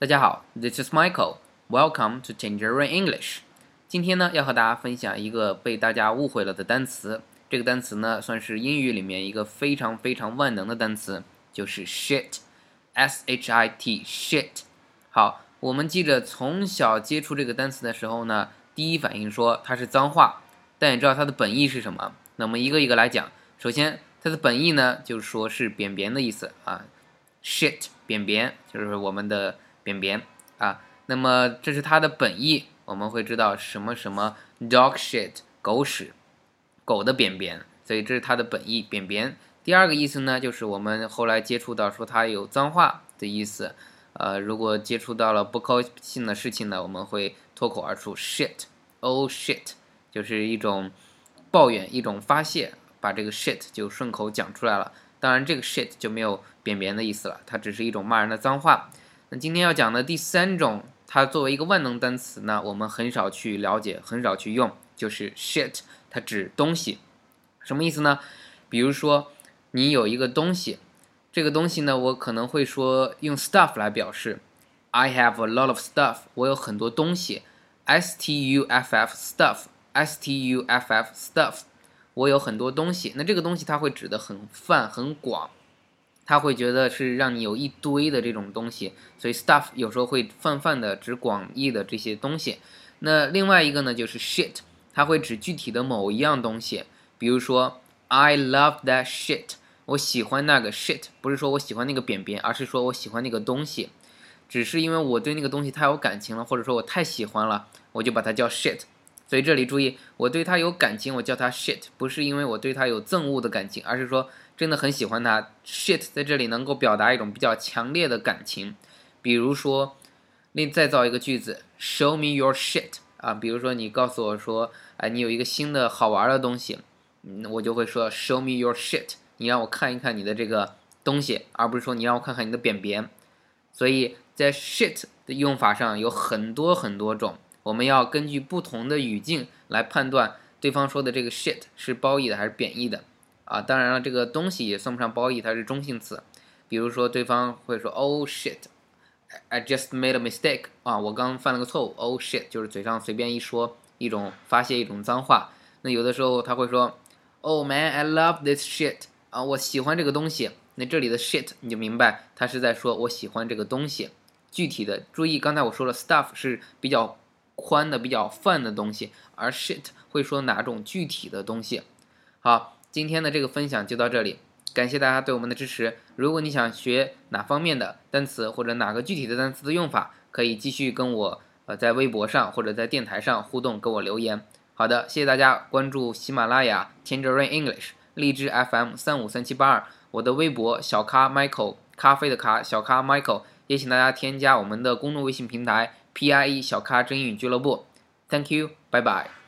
大家好，This is Michael. Welcome to Tangerine English. 今天呢，要和大家分享一个被大家误会了的单词。这个单词呢，算是英语里面一个非常非常万能的单词，就是 shit，s h i t shit。好，我们记着从小接触这个单词的时候呢，第一反应说它是脏话，但你知道它的本意是什么？那我们一个一个来讲。首先，它的本意呢，就是说是便便的意思啊，shit 便便就是我们的。便便啊，那么这是它的本意，我们会知道什么什么 dog shit 狗屎，狗的便便，所以这是它的本意便便。第二个意思呢，就是我们后来接触到说它有脏话的意思，呃，如果接触到了不高兴的事情呢，我们会脱口而出 shit，oh shit，就是一种抱怨，一种发泄，把这个 shit 就顺口讲出来了。当然，这个 shit 就没有便便的意思了，它只是一种骂人的脏话。那今天要讲的第三种，它作为一个万能单词呢，我们很少去了解，很少去用，就是 shit，它指东西，什么意思呢？比如说你有一个东西，这个东西呢，我可能会说用 stuff 来表示，I have a lot of stuff，我有很多东西，s t u f f stuff，s t u f f stuff，我有很多东西，那这个东西它会指的很泛很广。他会觉得是让你有一堆的这种东西，所以 stuff 有时候会泛泛的指广义的这些东西。那另外一个呢，就是 shit，它会指具体的某一样东西。比如说，I love that shit，我喜欢那个 shit，不是说我喜欢那个扁扁，而是说我喜欢那个东西。只是因为我对那个东西太有感情了，或者说我太喜欢了，我就把它叫 shit。所以这里注意，我对它有感情，我叫它 shit，不是因为我对它有憎恶的感情，而是说真的很喜欢它。shit 在这里能够表达一种比较强烈的感情。比如说，另再造一个句子，show me your shit 啊，比如说你告诉我说，哎，你有一个新的好玩的东西，嗯，我就会说 show me your shit，你让我看一看你的这个东西，而不是说你让我看看你的便便。所以在 shit 的用法上有很多很多种。我们要根据不同的语境来判断对方说的这个 shit 是褒义的还是贬义的啊。当然了，这个东西也算不上褒义，它是中性词。比如说，对方会说 Oh shit，I just made a mistake 啊，我刚犯了个错误。Oh shit 就是嘴上随便一说，一种发泄一种脏话。那有的时候他会说 Oh man，I love this shit 啊，我喜欢这个东西。那这里的 shit 你就明白，他是在说我喜欢这个东西。具体的注意，刚才我说了，stuff 是比较。宽的比较泛的东西，而 shit 会说哪种具体的东西。好，今天的这个分享就到这里，感谢大家对我们的支持。如果你想学哪方面的单词或者哪个具体的单词的用法，可以继续跟我呃在微博上或者在电台上互动，给我留言。好的，谢谢大家关注喜马拉雅 Tangerine English 荔枝 FM 三五三七八二，我的微博小咖 Michael 咖啡的咖小咖 Michael，也请大家添加我们的公众微信平台。PIE 小咖真英语俱乐部，Thank you，拜拜。